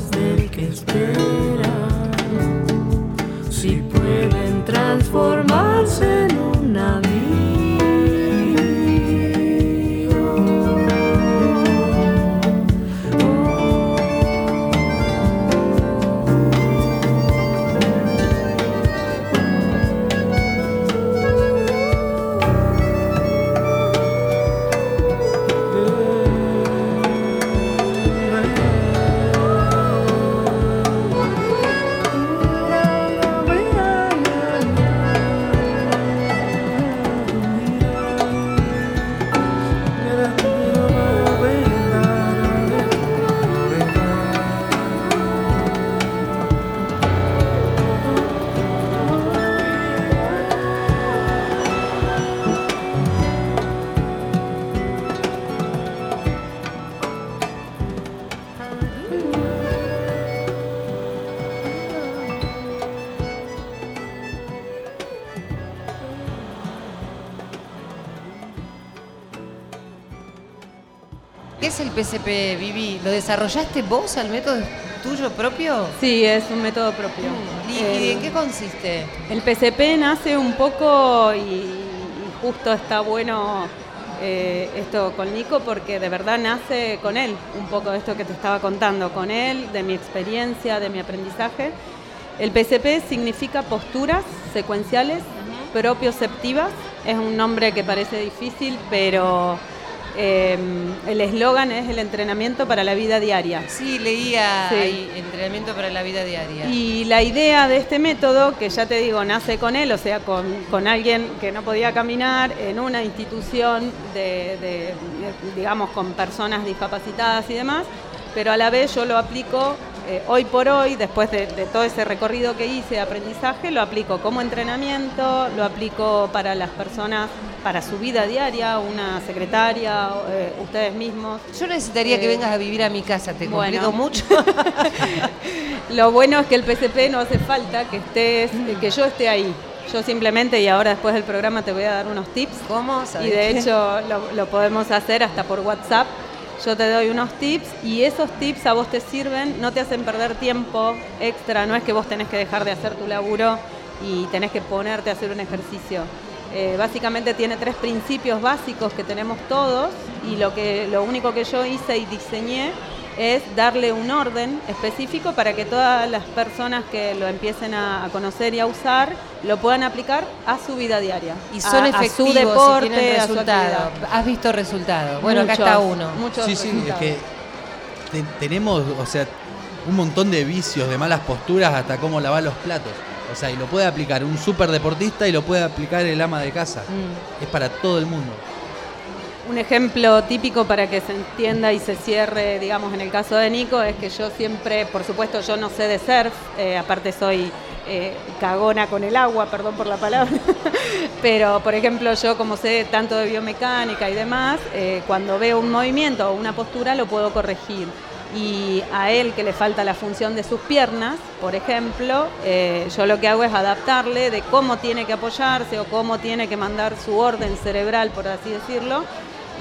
Speaker 2: PCP, Vivi? ¿Lo desarrollaste vos al método tuyo propio?
Speaker 3: Sí, es un método propio.
Speaker 2: ¿Y,
Speaker 3: El-
Speaker 2: y en qué consiste?
Speaker 3: El PCP nace un poco y, y justo está bueno eh, esto con Nico porque de verdad nace con él, un poco de esto que te estaba contando, con él, de mi experiencia, de mi aprendizaje. El PCP significa posturas secuenciales propioceptivas. Es un nombre que parece difícil, pero eh, el eslogan es el entrenamiento para la vida diaria.
Speaker 2: Sí, leía
Speaker 3: Sí.
Speaker 2: ahí, entrenamiento para la vida diaria.
Speaker 3: Y la idea de este método, que ya te digo, nace con él, o sea, con, con alguien que no podía caminar en una institución de, de, digamos, con personas discapacitadas y demás, pero a la vez yo lo aplico eh, hoy por hoy, después de, de todo ese recorrido que hice de aprendizaje, lo aplico como entrenamiento, lo aplico para las personas, para su vida diaria, una secretaria, eh, ustedes mismos.
Speaker 2: Yo necesitaría que
Speaker 3: Eh,
Speaker 2: vengas a vivir a mi casa, te
Speaker 3: bueno.
Speaker 2: complico mucho. <laughs>
Speaker 3: Lo bueno es que el PCP no hace falta que estés, que yo esté ahí. Yo simplemente, y ahora después del programa te voy a dar unos tips.
Speaker 2: ¿Cómo?
Speaker 3: Y
Speaker 2: ¿Sabés
Speaker 3: de
Speaker 2: qué?
Speaker 3: hecho lo, lo podemos hacer hasta por WhatsApp. Yo te doy unos tips y esos tips a vos te sirven, no te hacen perder tiempo extra, no es que vos tenés que dejar de hacer tu laburo y tenés que ponerte a hacer un ejercicio. Eh, básicamente tiene tres principios básicos que tenemos todos y lo, que, lo único que yo hice y diseñé es darle un orden específico para que todas las personas que lo empiecen a, a conocer y a usar lo puedan aplicar a su vida diaria.
Speaker 2: Y son
Speaker 3: a-
Speaker 2: efectivos
Speaker 3: a su deporte,
Speaker 2: y tienen
Speaker 3: a su
Speaker 2: resultado. Has visto resultados. Bueno, acá está uno.
Speaker 3: muchos
Speaker 4: Sí, sí, es que te- tenemos, o sea, un montón de vicios, de malas posturas, hasta cómo lavar los platos. O sea, y lo puede aplicar un súper deportista y lo puede aplicar el ama de casa.
Speaker 2: Mm.
Speaker 4: Es para todo el mundo.
Speaker 3: Un ejemplo típico para que se entienda y se cierre, digamos, en el caso de Nico, es que yo siempre, por supuesto, yo no sé de surf, eh, aparte soy eh, cagona con el agua, perdón por la palabra, <laughs> pero por ejemplo yo como sé tanto de biomecánica y demás, eh, cuando veo un movimiento o una postura lo puedo corregir. Y a él que le falta la función de sus piernas, por ejemplo, yo lo que hago es adaptarle de cómo tiene que apoyarse o cómo tiene que mandar su orden cerebral, por así decirlo,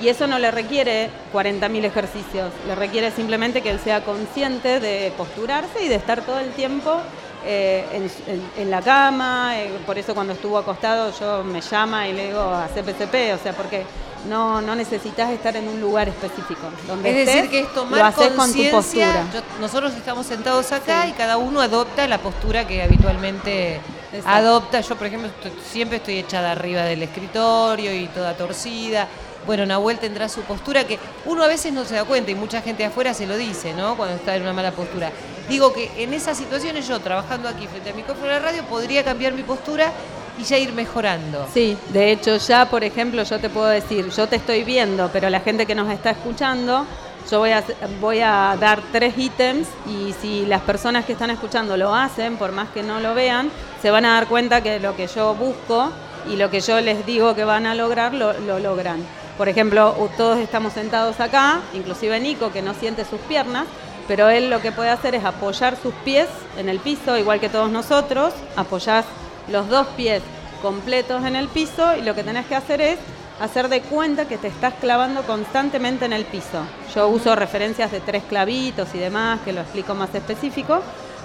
Speaker 3: y eso no le requiere 40.000 ejercicios, le requiere simplemente que él sea consciente de posturarse y de estar todo el tiempo eh, en, en- en la cama. eh, por eso cuando estuvo acostado yo me llama y le digo a CPCP, o sea, porque no, no necesitas estar en un lugar específico. Donde
Speaker 2: Es decir, que es tomar
Speaker 3: con
Speaker 2: conciencia.
Speaker 3: postura.
Speaker 2: Yo- Nosotros estamos sentados acá
Speaker 3: Sí.
Speaker 2: y cada uno adopta la postura que habitualmente
Speaker 3: Exacto.
Speaker 2: adopta. Yo, por ejemplo, estoy- siempre estoy echada arriba del escritorio y toda torcida. Bueno, Nahuel tendrá su postura que uno a veces no se da cuenta y mucha gente afuera se lo dice, ¿no? Cuando está en una mala postura. Digo que en esas situaciones yo, trabajando aquí frente al micrófono de la radio, podría cambiar mi postura y ya ir mejorando.
Speaker 3: Sí, de hecho ya, por ejemplo, yo te puedo decir, yo te estoy viendo, pero la gente que nos está escuchando, yo voy a, voy a dar tres ítems y si las personas que están escuchando lo hacen, por más que no lo vean, se van a dar cuenta que lo que yo busco y lo que yo les digo que van a lograr, lo, lo logran. Por ejemplo, todos estamos sentados acá, inclusive Nico, que no siente sus piernas, pero él lo que puede hacer es apoyar sus pies en el piso, igual que todos nosotros, apoyás los dos pies completos en el piso y lo que tenés que hacer es hacer de cuenta que te estás clavando constantemente en el piso. Yo uso referencias de tres clavitos y demás, que lo explico más específico,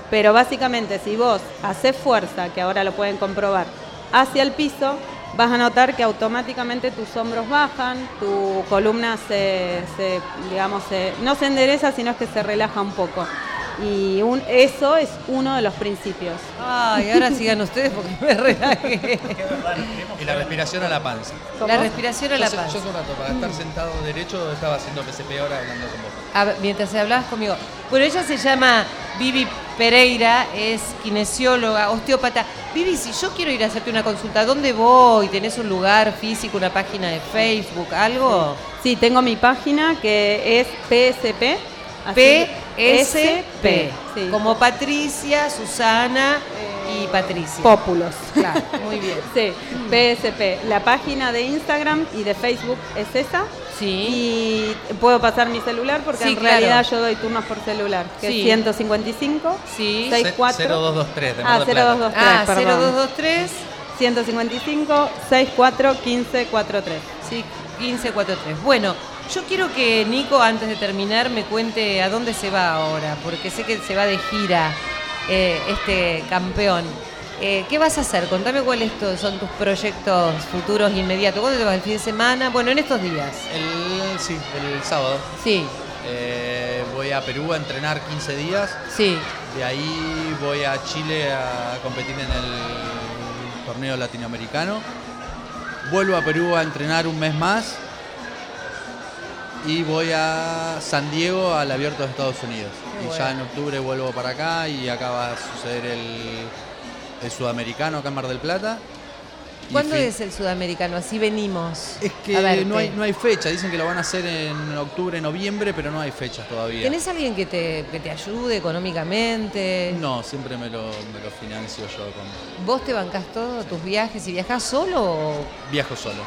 Speaker 3: pero básicamente si vos haces fuerza, que ahora lo pueden comprobar, hacia el piso, vas a notar que automáticamente tus hombros bajan, tu columna se, se, digamos, se- no se endereza, sino que se relaja un poco. Y un- eso es uno de los principios.
Speaker 2: Ay, ahora sigan ustedes porque me relajé.
Speaker 4: Y la respiración a la panza.
Speaker 2: La respiración a
Speaker 4: Yo,
Speaker 2: la panza.
Speaker 4: yo hace un rato, para estar sentado derecho, estaba haciendo PCP ahora hablando con vos.
Speaker 2: A ver, mientras hablabas conmigo. Bueno, ella se llama Vivi Pereira, es kinesióloga, osteópata. Vivi, si yo quiero ir a hacerte una consulta, ¿dónde voy? ¿Tenés un lugar físico, una página de Facebook, algo?
Speaker 3: Sí, tengo mi página que es PSP. así, Sí.
Speaker 2: Como Patricia, Susana y Patricia.
Speaker 3: Pópulos.
Speaker 2: Claro, <laughs> muy bien.
Speaker 3: Sí, PSP. La página de Instagram y de Facebook es esa.
Speaker 2: Sí.
Speaker 3: Y puedo pasar mi celular porque
Speaker 2: Sí,
Speaker 3: en
Speaker 2: claro.
Speaker 3: realidad yo doy turnos por celular, que
Speaker 2: Sí.
Speaker 3: es 155
Speaker 2: Sí.
Speaker 3: 64
Speaker 4: 0223 de
Speaker 3: Ah,
Speaker 4: Mar del Plata.
Speaker 3: 0223,
Speaker 2: Ah,
Speaker 3: perdón.
Speaker 2: 0223,
Speaker 3: 155 64 15 43.
Speaker 2: sí, 1543. Bueno, Yo quiero que Nico, antes de terminar, me cuente a dónde se va ahora, porque sé que se va de gira eh, este campeón. Eh, ¿Qué vas a hacer? Contame cuáles son tus proyectos futuros inmediatos. ¿Cuándo te vas? ¿El fin de semana? Bueno, en estos días.
Speaker 4: El, sí, el sábado.
Speaker 2: Sí,
Speaker 4: Eh, voy a Perú a entrenar 15 días.
Speaker 2: sí.
Speaker 4: De ahí voy a Chile a competir en el torneo latinoamericano. Vuelvo a Perú a entrenar un mes más. Y voy a San Diego al abierto de Estados Unidos. Y
Speaker 2: bueno.
Speaker 4: ya en octubre vuelvo para acá y acá va a suceder el, el sudamericano acá en Mar del Plata.
Speaker 2: ¿Cuándo es el sudamericano? Así venimos.
Speaker 4: Es que no hay, no hay fecha, dicen que lo van a hacer en octubre, noviembre, pero no hay fechas todavía.
Speaker 2: ¿Tenés alguien que te, que te ayude económicamente?
Speaker 4: No, siempre me lo, me lo financio yo con
Speaker 2: ¿Vos te bancás todo, tus viajes y viajás solo o
Speaker 4: viajo solo.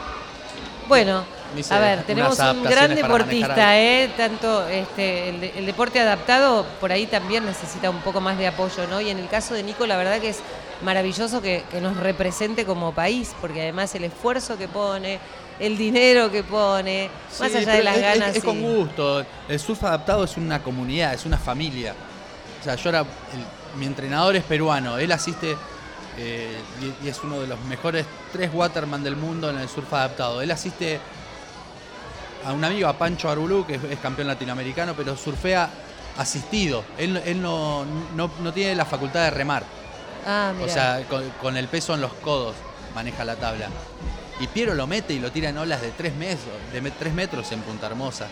Speaker 2: Bueno, A ver, tenemos un gran deportista. ¿eh? Tanto este, el, de- el deporte adaptado por ahí también necesita un poco más de apoyo, ¿no? Y en el caso de Nico, la verdad que es maravilloso que, que nos represente como país, porque además el esfuerzo que pone, el dinero que pone, más allá de las
Speaker 4: es- es-
Speaker 2: ganas.
Speaker 4: Es, con
Speaker 2: y-
Speaker 4: gusto. El surf adaptado es una comunidad, es una familia. O sea, yo era. el- mi entrenador es peruano, él asiste. eh, y, y es uno de los mejores tres waterman del mundo en el surf adaptado. Él asiste a un amigo, a Pancho Arulú, que es, es campeón latinoamericano, pero surfea asistido. Él, él no, no- no tiene la facultad de remar.
Speaker 2: Ah,
Speaker 4: O sea, con, con el peso en los codos maneja la tabla. Y Piero lo mete y lo tira en olas de 3 metros, de me- tres metros en Punta Hermosa.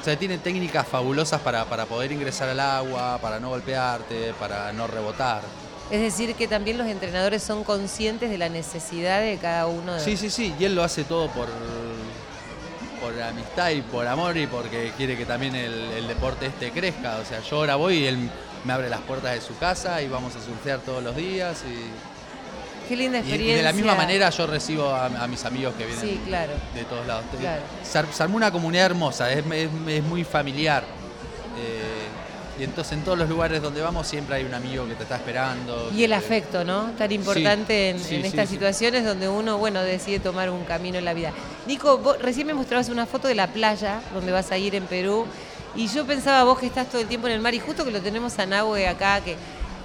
Speaker 4: O sea, tiene técnicas fabulosas para, para poder ingresar al agua, para no golpearte, para no rebotar.
Speaker 2: Es decir, que también los entrenadores son conscientes de la necesidad de cada uno de
Speaker 4: Sí, sí, sí. Y él lo hace todo por, por amistad y por amor y porque quiere que también el, el deporte este crezca. O sea, yo ahora voy y él me abre las puertas de su casa y vamos a surfear todos los días. Y,
Speaker 2: Qué linda
Speaker 4: y-
Speaker 2: experiencia.
Speaker 4: y de la misma manera yo recibo a, a mis amigos que vienen
Speaker 2: Sí, claro.
Speaker 4: de todos lados.
Speaker 2: Claro.
Speaker 4: Se, ar- se armó una comunidad hermosa, es, es- es muy familiar. Y entonces en todos los lugares donde vamos siempre hay un amigo que te está esperando.
Speaker 2: Y el afecto, ¿no? Tan importante en,
Speaker 4: sí,
Speaker 2: en
Speaker 4: sí,
Speaker 2: estas
Speaker 4: sí.
Speaker 2: situaciones donde uno, bueno, decide tomar un camino en la vida. Nico, vos recién me mostrabas una foto de la playa donde vas a ir en Perú y yo pensaba vos que estás todo el tiempo en el mar y justo que lo tenemos a Nahue acá, que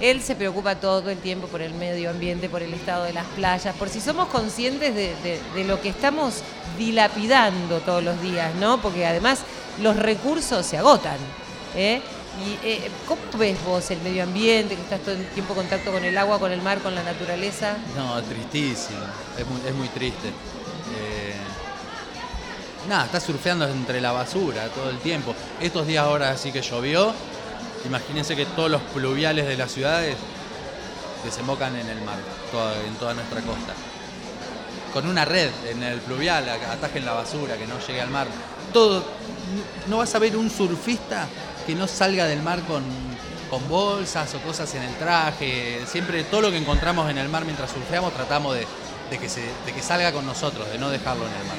Speaker 2: él se preocupa todo el tiempo por el medio ambiente, por el estado de las playas, por si somos conscientes de, de- de lo que estamos dilapidando todos los días, ¿no? Porque además los recursos se agotan. ¿eh? Y, eh, ¿Cómo ves vos el medio ambiente, que estás todo el tiempo en contacto con el agua, con el mar, con la naturaleza?
Speaker 4: No, tristísimo, es muy, es muy triste. Eh, nada, estás surfeando entre la basura todo el tiempo. Estos días ahora así que llovió, imagínense que todos los pluviales de las ciudades desembocan en el mar, en toda nuestra costa. Con una red en el pluvial, atajen la basura, que no llegue al mar. Todo, no vas a ver un surfista que no salga del mar con, con bolsas o cosas en el traje. Siempre todo lo que encontramos en el mar mientras surfeamos tratamos de, de que, se, de que salga con nosotros, de no dejarlo en el mar.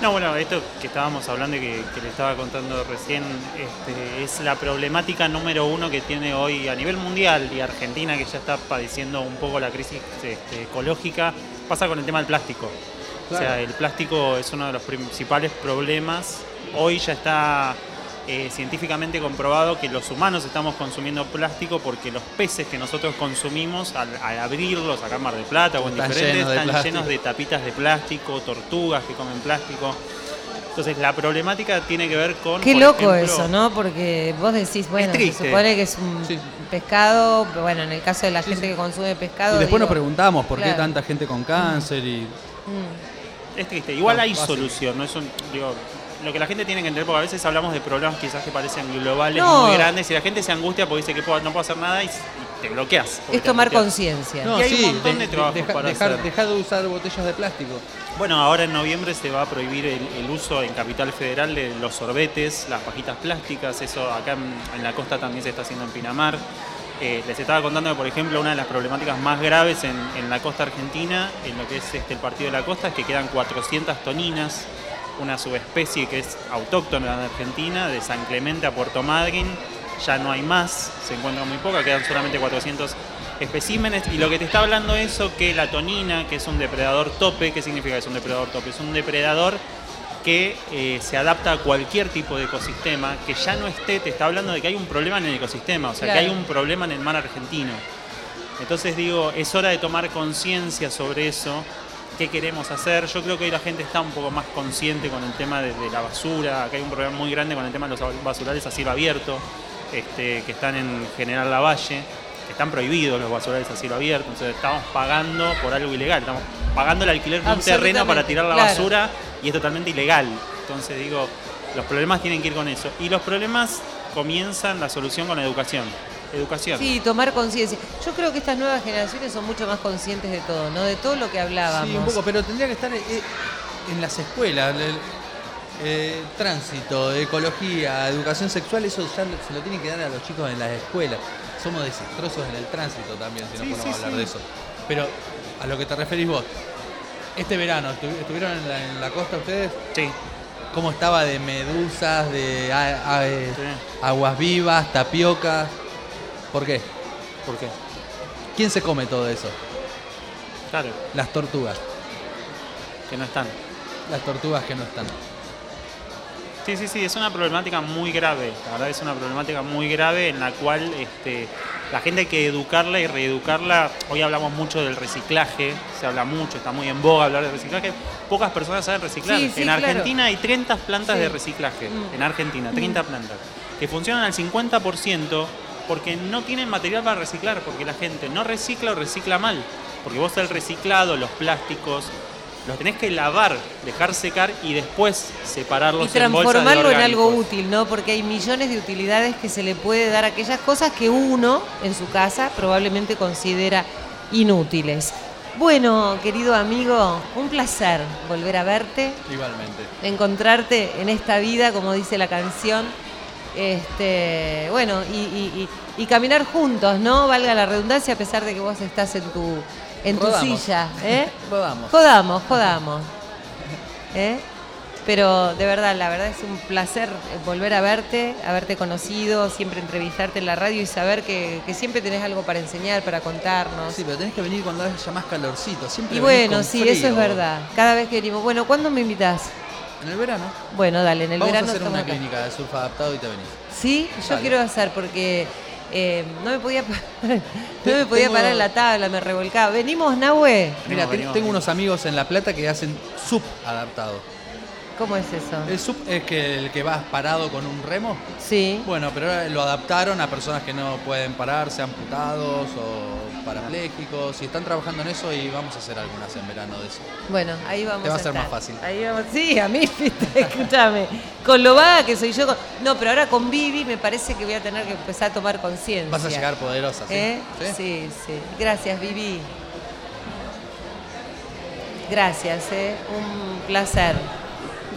Speaker 6: No, bueno, esto que estábamos hablando y que, que le estaba contando recién este, es la problemática número uno que tiene hoy a nivel mundial y Argentina, que ya está padeciendo un poco la crisis este, ecológica, pasa con el tema del plástico. O sea, el plástico es uno de los principales problemas. Hoy ya está eh, científicamente comprobado que los humanos estamos consumiendo plástico porque los peces que nosotros consumimos al, al abrirlos acá en Mar del Plata o en
Speaker 4: Están
Speaker 6: diferentes
Speaker 4: llenos de
Speaker 6: están
Speaker 4: plástico.
Speaker 6: llenos de tapitas de plástico, tortugas que comen plástico. Entonces la problemática tiene que ver con...
Speaker 2: Qué
Speaker 6: por
Speaker 2: loco
Speaker 6: ejemplo,
Speaker 2: eso, ¿no? Porque vos decís, bueno, se supone que es un
Speaker 4: Sí.
Speaker 2: pescado, pero bueno, en el caso de la gente que consume pescado...
Speaker 4: Y después nos preguntamos por qué tanta gente con cáncer y
Speaker 2: mm,
Speaker 6: Es triste. Igual
Speaker 4: No,
Speaker 6: hay
Speaker 4: fácil.
Speaker 6: solución, no es un... Digo, lo que la gente tiene que entender, porque a veces hablamos de problemas quizás que parecen globales,
Speaker 2: No.
Speaker 6: muy grandes, y la gente se angustia porque dice que puedo- no puedo hacer nada y, y te bloqueas.
Speaker 2: es tomar conciencia.
Speaker 6: Y hay un montón de trabajos
Speaker 4: deja-
Speaker 6: para
Speaker 4: dejar,
Speaker 6: hacer.
Speaker 4: dejar de usar botellas de plástico.
Speaker 6: Bueno, ahora en noviembre se va a prohibir el, el uso en Capital Federal de los sorbetes, las pajitas plásticas, eso acá en, en la costa también se está haciendo en Pinamar. Eh, les estaba contando que, por ejemplo, una de las problemáticas más graves en, en la costa argentina, en lo que es este, el partido de la costa, es que quedan 400 toninas, una subespecie que es autóctona de Argentina, de San Clemente a Puerto Madryn. Ya no hay más, se encuentran muy pocas, quedan solamente 400 especímenes. Y lo que te está hablando eso, que la tonina, que es un depredador tope, ¿qué significa que es un depredador tope? Es un depredador que eh, se adapta a cualquier tipo de ecosistema, que ya no esté, te está hablando de que hay un problema en el ecosistema, o sea, que hay un problema en el mar argentino. Entonces digo, es hora de tomar conciencia sobre eso, qué queremos hacer. Yo creo que hoy la gente está un poco más consciente con el tema de, de la basura, acá hay un problema muy grande con el tema de los basurales a cielo abierto, este, que están en General Lavalle, que están prohibidos los basurales a cielo abierto, entonces estamos pagando por algo ilegal, estamos pagando el alquiler de un terreno para tirar la
Speaker 2: claro.
Speaker 6: basura y es totalmente ilegal. Entonces digo, los problemas tienen que ir con eso. Y los problemas comienzan la solución con la educación. Educación.
Speaker 2: Sí, tomar conciencia. Yo creo que estas nuevas generaciones son mucho más conscientes de todo, ¿no? De todo lo que hablábamos.
Speaker 4: Sí, un poco, pero tendría que estar eh, en las escuelas. el- eh, tránsito, ecología, educación sexual, eso ya se lo tienen que dar a los chicos en las escuelas. Somos desastrosos en el tránsito también, si
Speaker 6: Sí,
Speaker 4: no podemos
Speaker 6: sí,
Speaker 4: hablar
Speaker 6: sí.
Speaker 4: de eso. Pero a lo que te referís vos, este verano, ¿estu- ¿estuvieron en la, en la costa ustedes?
Speaker 6: Sí.
Speaker 4: ¿Cómo estaba de medusas, de a- a- eh,
Speaker 6: Sí.
Speaker 4: aguas vivas, tapiocas? ¿Por qué?
Speaker 6: ¿Por qué?
Speaker 4: ¿Quién se come todo eso?
Speaker 6: Claro,
Speaker 4: Las tortugas.
Speaker 6: que no están.
Speaker 4: Las tortugas que no están.
Speaker 6: Sí, sí, sí, es una problemática muy grave. La verdad es una problemática muy grave en la cual este, la gente hay que educarla y reeducarla. Hoy hablamos mucho del reciclaje, se habla mucho, está muy en boga hablar de reciclaje. Pocas personas saben reciclar.
Speaker 2: Sí, sí,
Speaker 6: en
Speaker 2: claro.
Speaker 6: Argentina hay 30 plantas
Speaker 2: Sí.
Speaker 6: de reciclaje.
Speaker 2: Mm.
Speaker 6: En Argentina, 30 plantas. Que funcionan al 50% porque no tienen material para reciclar, porque la gente no recicla o recicla mal. Porque vos el reciclado, los plásticos, los tenés que lavar, dejar secar y después separarlos
Speaker 2: y
Speaker 6: en bolsas de
Speaker 2: transformarlo en algo útil, ¿no? Porque hay millones de utilidades que se le puede dar a aquellas cosas que uno en su casa probablemente considera inútiles. Bueno, querido amigo, un placer volver a verte,
Speaker 4: Igualmente.
Speaker 2: encontrarte en esta vida, como dice la canción. Este, bueno, y, y- y- y caminar juntos, ¿no? Valga la redundancia, a pesar de que vos estás en tu, en tu silla. ¿eh? <laughs>
Speaker 4: Rodamos.
Speaker 2: Jodamos, jodamos. <laughs> ¿Eh? Pero de verdad, la verdad es un placer volver a verte, haberte conocido, siempre entrevistarte en la radio y saber que, que siempre tenés algo para enseñar, para contarnos.
Speaker 4: Sí, pero tenés que venir cuando haya más calorcito. Siempre
Speaker 2: y bueno,
Speaker 4: con
Speaker 2: sí,
Speaker 4: frío.
Speaker 2: eso es verdad. Cada vez que venimos. Bueno, ¿cuándo me invitas?
Speaker 4: En el verano.
Speaker 2: Bueno, dale, en el
Speaker 4: Vamos
Speaker 2: verano
Speaker 4: a hacer una
Speaker 2: acá.
Speaker 4: clínica de surf adaptado y te venís.
Speaker 2: Sí, yo
Speaker 4: Dale.
Speaker 2: quiero hacer porque eh, no me podía parar, <laughs> no me podía
Speaker 4: Tengo-
Speaker 2: parar en la tabla, me revolcaba. Venimos, Nahue.
Speaker 4: Mira, tengo unos amigos en La Plata que hacen sub adaptado.
Speaker 2: ¿Cómo es eso?
Speaker 4: El sub es que el que vas parado con un remo.
Speaker 2: Sí.
Speaker 4: Bueno, pero ahora lo adaptaron a personas que no pueden pararse, amputados o parapléjicos. Y están trabajando en eso y vamos a hacer algunas en verano de eso.
Speaker 2: Bueno, ahí vamos
Speaker 4: Te va a ser
Speaker 2: estar.
Speaker 4: más fácil.
Speaker 2: Ahí vamos. Sí, a mí, <laughs> escúchame. Con lo vaga que soy yo. con- No, pero ahora con Vivi me parece que voy a tener que empezar a tomar conciencia.
Speaker 4: Vas a llegar poderosa, ¿sí?
Speaker 2: ¿Eh? Sí, sí. Gracias, Vivi. Gracias, ¿eh? Un placer.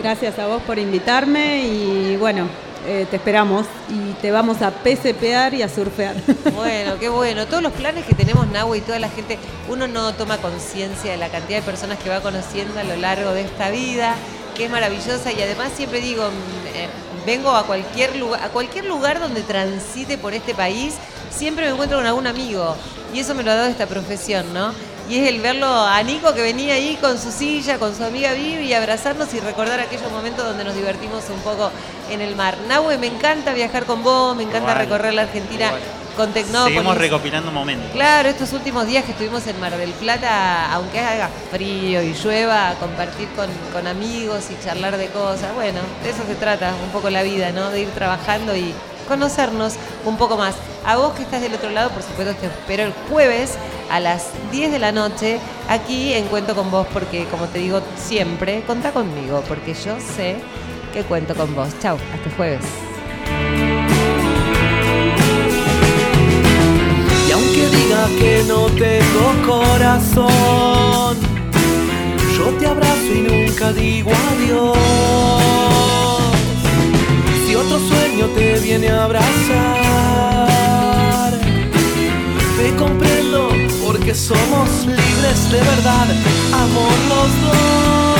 Speaker 3: Gracias a vos por invitarme y bueno, eh, te esperamos y te vamos a PCPear y a surfear. <laughs>
Speaker 2: Bueno, qué bueno. Todos los planes que tenemos, Nahue, y toda la gente, uno no toma conciencia de la cantidad de personas que va conociendo a lo largo de esta vida, que es maravillosa y además siempre digo, mm, eh, vengo a cualquier lugar, a cualquier lugar donde transite por este país, siempre me encuentro con algún amigo y eso me lo ha dado esta profesión, ¿no? Y es el verlo a Nico que venía ahí con su silla, con su amiga Vivi y abrazarnos y recordar aquellos momentos donde nos divertimos un poco en el mar. Nahue, me encanta viajar con vos, me encanta
Speaker 6: Igual,
Speaker 2: recorrer la Argentina
Speaker 6: igual.
Speaker 2: con Tecnópolis.
Speaker 6: Seguimos recopilando momentos.
Speaker 2: Claro, estos últimos días que estuvimos en Mar del Plata, aunque haga frío y llueva, compartir con, con amigos y charlar de cosas. Bueno, de eso se trata un poco la vida, ¿no? De ir trabajando y conocernos un poco más. A vos que estás del otro lado, por supuesto, te espero el jueves a las 10 de la noche aquí en Cuento con Vos, porque como te digo siempre, contá conmigo, porque yo sé que cuento con vos. Chau, hasta el jueves.
Speaker 10: Y aunque diga que no tengo corazón, yo te abrazo y nunca digo adiós. Otro sueño te viene a abrazar, te comprendo porque somos libres de verdad, amor los dos.